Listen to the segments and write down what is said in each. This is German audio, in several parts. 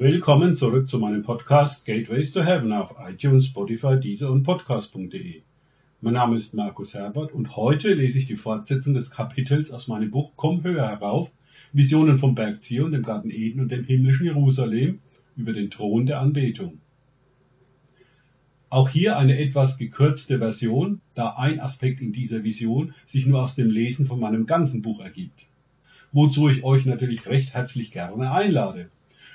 Willkommen zurück zu meinem Podcast Gateways to Heaven auf iTunes, Spotify, Deezer und Podcast.de. Mein Name ist Markus Herbert und heute lese ich die Fortsetzung des Kapitels aus meinem Buch Komm höher herauf, Visionen vom Berg Zion, dem Garten Eden und dem himmlischen Jerusalem über den Thron der Anbetung. Auch hier eine etwas gekürzte Version, da ein Aspekt in dieser Vision sich nur aus dem Lesen von meinem ganzen Buch ergibt. Wozu ich euch natürlich recht herzlich gerne einlade.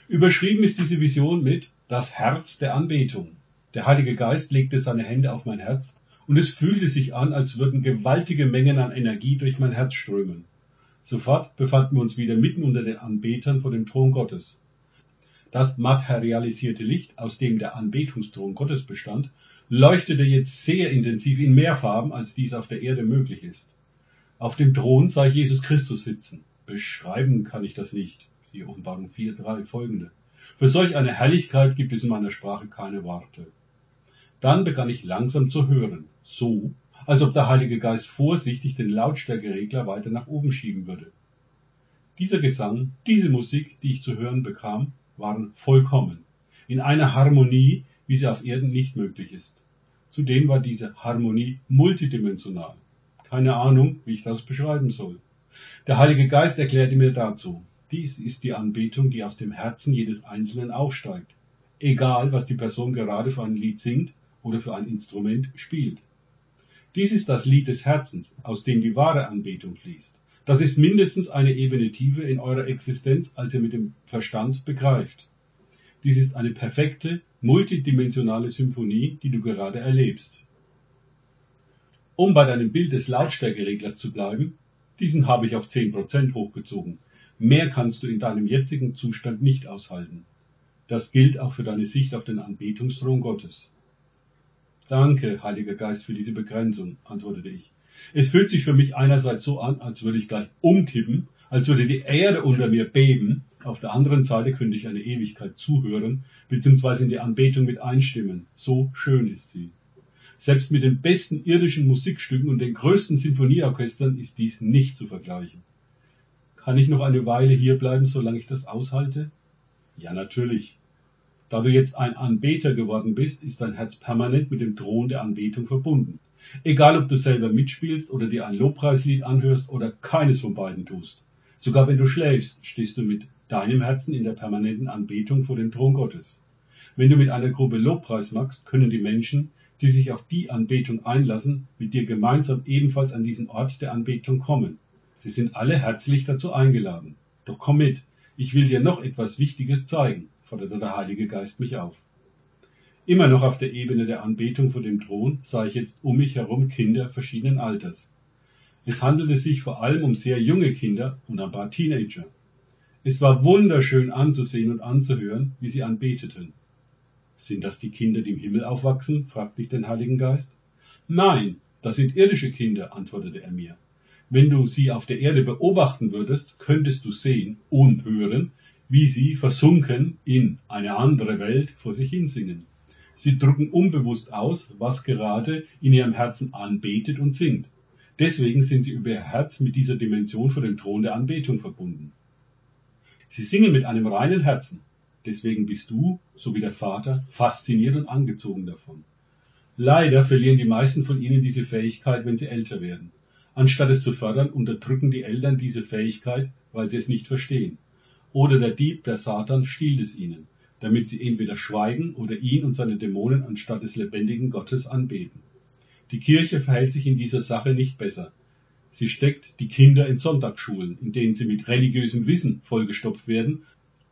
Überschrieben ist diese Vision mit Das Herz der Anbetung. Der Heilige Geist legte seine Hände auf mein Herz und es fühlte sich an, als würden gewaltige Mengen an Energie durch mein Herz strömen. Sofort befanden wir uns wieder mitten unter den Anbetern vor dem Thron Gottes. Das materialisierte Licht, aus dem der Anbetungsthron Gottes bestand, leuchtete jetzt sehr intensiv in mehr Farben, als dies auf der Erde möglich ist. Auf dem Thron sah ich Jesus Christus sitzen. Beschreiben kann ich das nicht. Siehe Offenbarung 4, 3 folgende. Für solch eine Herrlichkeit gibt es in meiner Sprache keine Worte. Dann begann ich langsam zu hören, so, als ob der Heilige Geist vorsichtig den Lautstärkeregler weiter nach oben schieben würde. Dieser Gesang, diese Musik, die ich zu hören bekam, waren vollkommen, in einer Harmonie, wie sie auf Erden nicht möglich ist. Zudem war diese Harmonie multidimensional. Keine Ahnung, wie ich das beschreiben soll. Der Heilige Geist erklärte mir dazu, dies ist die Anbetung, die aus dem Herzen jedes Einzelnen aufsteigt, egal was die Person gerade für ein Lied singt oder für ein Instrument spielt. Dies ist das Lied des Herzens, aus dem die wahre Anbetung fließt. Das ist mindestens eine Ebene tiefer in eurer Existenz, als ihr mit dem Verstand begreift. Dies ist eine perfekte, multidimensionale Symphonie, die du gerade erlebst. Um bei deinem Bild des Lautstärkereglers zu bleiben, diesen habe ich auf 10% hochgezogen. Mehr kannst du in deinem jetzigen Zustand nicht aushalten. Das gilt auch für deine Sicht auf den Anbetungsthron Gottes. Danke, Heiliger Geist, für diese Begrenzung, antwortete ich. Es fühlt sich für mich einerseits so an, als würde ich gleich umkippen, als würde die Erde unter mir beben. Auf der anderen Seite könnte ich eine Ewigkeit zuhören, beziehungsweise in die Anbetung mit einstimmen. So schön ist sie. Selbst mit den besten irdischen Musikstücken und den größten Sinfonieorchestern ist dies nicht zu vergleichen. Kann ich noch eine Weile hierbleiben, solange ich das aushalte? Ja, natürlich. Da du jetzt ein Anbeter geworden bist, ist dein Herz permanent mit dem Thron der Anbetung verbunden. Egal, ob du selber mitspielst oder dir ein Lobpreislied anhörst oder keines von beiden tust. Sogar wenn du schläfst, stehst du mit deinem Herzen in der permanenten Anbetung vor dem Thron Gottes. Wenn du mit einer Gruppe Lobpreis machst, können die Menschen, die sich auf die Anbetung einlassen, mit dir gemeinsam ebenfalls an diesen Ort der Anbetung kommen. Sie sind alle herzlich dazu eingeladen. Doch komm mit, ich will dir noch etwas Wichtiges zeigen, forderte der Heilige Geist mich auf. Immer noch auf der Ebene der Anbetung vor dem Thron sah ich jetzt um mich herum Kinder verschiedenen Alters. Es handelte sich vor allem um sehr junge Kinder und ein paar Teenager. Es war wunderschön anzusehen und anzuhören, wie sie anbeteten. Sind das die Kinder, die im Himmel aufwachsen? fragte ich den Heiligen Geist. Nein, das sind irdische Kinder, antwortete er mir. Wenn du sie auf der Erde beobachten würdest, könntest du sehen und hören, wie sie versunken in eine andere Welt vor sich hinsingen. Sie drücken unbewusst aus, was gerade in ihrem Herzen anbetet und singt. Deswegen sind sie über ihr Herz mit dieser Dimension vor dem Thron der Anbetung verbunden. Sie singen mit einem reinen Herzen. Deswegen bist du, so wie der Vater, fasziniert und angezogen davon. Leider verlieren die meisten von ihnen diese Fähigkeit, wenn sie älter werden. Anstatt es zu fördern, unterdrücken die Eltern diese Fähigkeit, weil sie es nicht verstehen. Oder der Dieb, der Satan, stiehlt es ihnen damit sie entweder schweigen oder ihn und seine Dämonen anstatt des lebendigen Gottes anbeten. Die Kirche verhält sich in dieser Sache nicht besser. Sie steckt die Kinder in Sonntagsschulen, in denen sie mit religiösem Wissen vollgestopft werden,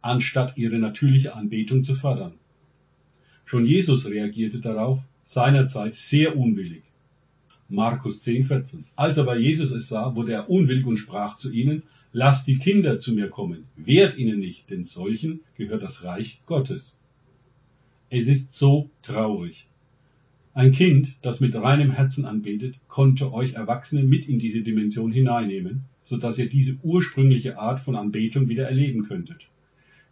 anstatt ihre natürliche Anbetung zu fördern. Schon Jesus reagierte darauf seinerzeit sehr unwillig. Markus 10, 14. Als aber Jesus es sah, wurde er unwillig und sprach zu ihnen, Lasst die Kinder zu mir kommen, wehrt ihnen nicht, denn solchen gehört das Reich Gottes. Es ist so traurig. Ein Kind, das mit reinem Herzen anbetet, konnte euch Erwachsene mit in diese Dimension hineinnehmen, so dass ihr diese ursprüngliche Art von Anbetung wieder erleben könntet.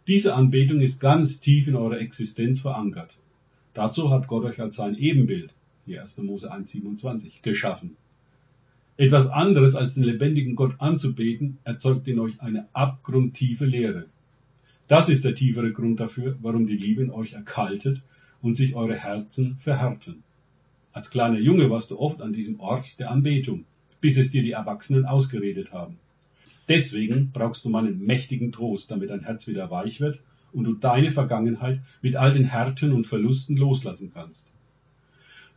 Diese Anbetung ist ganz tief in eurer Existenz verankert. Dazu hat Gott euch als sein Ebenbild, die 1. Mose 1,27, geschaffen. Etwas anderes als den lebendigen Gott anzubeten, erzeugt in euch eine abgrundtiefe Leere. Das ist der tiefere Grund dafür, warum die Liebe in euch erkaltet und sich eure Herzen verhärten. Als kleiner Junge warst du oft an diesem Ort der Anbetung, bis es dir die Erwachsenen ausgeredet haben. Deswegen brauchst du meinen mächtigen Trost, damit dein Herz wieder weich wird und du deine Vergangenheit mit all den Härten und Verlusten loslassen kannst.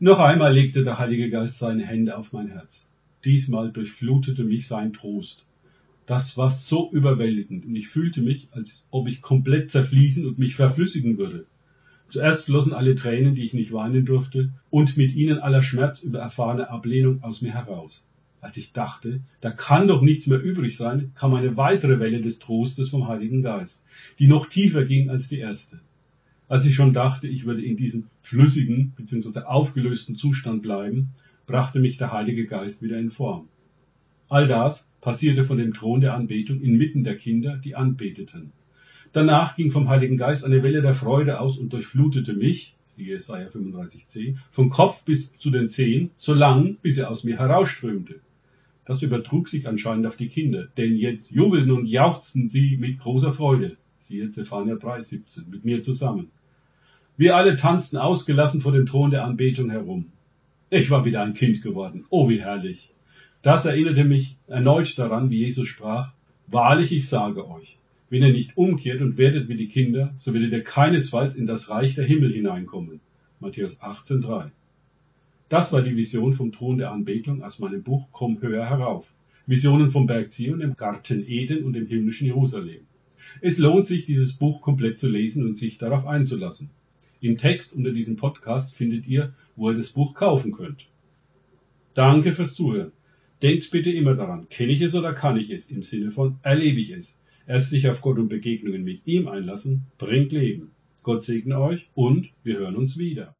Noch einmal legte der Heilige Geist seine Hände auf mein Herz. Diesmal durchflutete mich sein Trost. Das war so überwältigend und ich fühlte mich, als ob ich komplett zerfließen und mich verflüssigen würde. Zuerst flossen alle Tränen, die ich nicht weinen durfte, und mit ihnen aller Schmerz über erfahrene Ablehnung aus mir heraus. Als ich dachte, da kann doch nichts mehr übrig sein, kam eine weitere Welle des Trostes vom Heiligen Geist, die noch tiefer ging als die erste. Als ich schon dachte, ich würde in diesem flüssigen bzw. aufgelösten Zustand bleiben, brachte mich der Heilige Geist wieder in Form. All das passierte von dem Thron der Anbetung inmitten der Kinder, die anbeteten. Danach ging vom Heiligen Geist eine Welle der Freude aus und durchflutete mich, siehe Jesaja 35c, vom Kopf bis zu den Zehen, so lang, bis er aus mir herausströmte. Das übertrug sich anscheinend auf die Kinder, denn jetzt jubelten und jauchzten sie mit großer Freude. Siehe Zephania 3,17, mit mir zusammen. Wir alle tanzten ausgelassen vor dem Thron der Anbetung herum. Ich war wieder ein Kind geworden. Oh, wie herrlich. Das erinnerte mich erneut daran, wie Jesus sprach, Wahrlich, ich sage euch, wenn ihr nicht umkehrt und werdet wie die Kinder, so werdet ihr keinesfalls in das Reich der Himmel hineinkommen. Matthäus 18,3. Das war die Vision vom Thron der Anbetung aus meinem Buch Komm höher herauf. Visionen vom Berg Zion, dem Garten Eden und dem himmlischen Jerusalem. Es lohnt sich, dieses Buch komplett zu lesen und sich darauf einzulassen. Im Text unter diesem Podcast findet ihr, wo ihr das Buch kaufen könnt. Danke fürs Zuhören. Denkt bitte immer daran, kenne ich es oder kann ich es, im Sinne von erlebe ich es. Erst sich auf Gott und Begegnungen mit ihm einlassen, bringt Leben. Gott segne euch und wir hören uns wieder.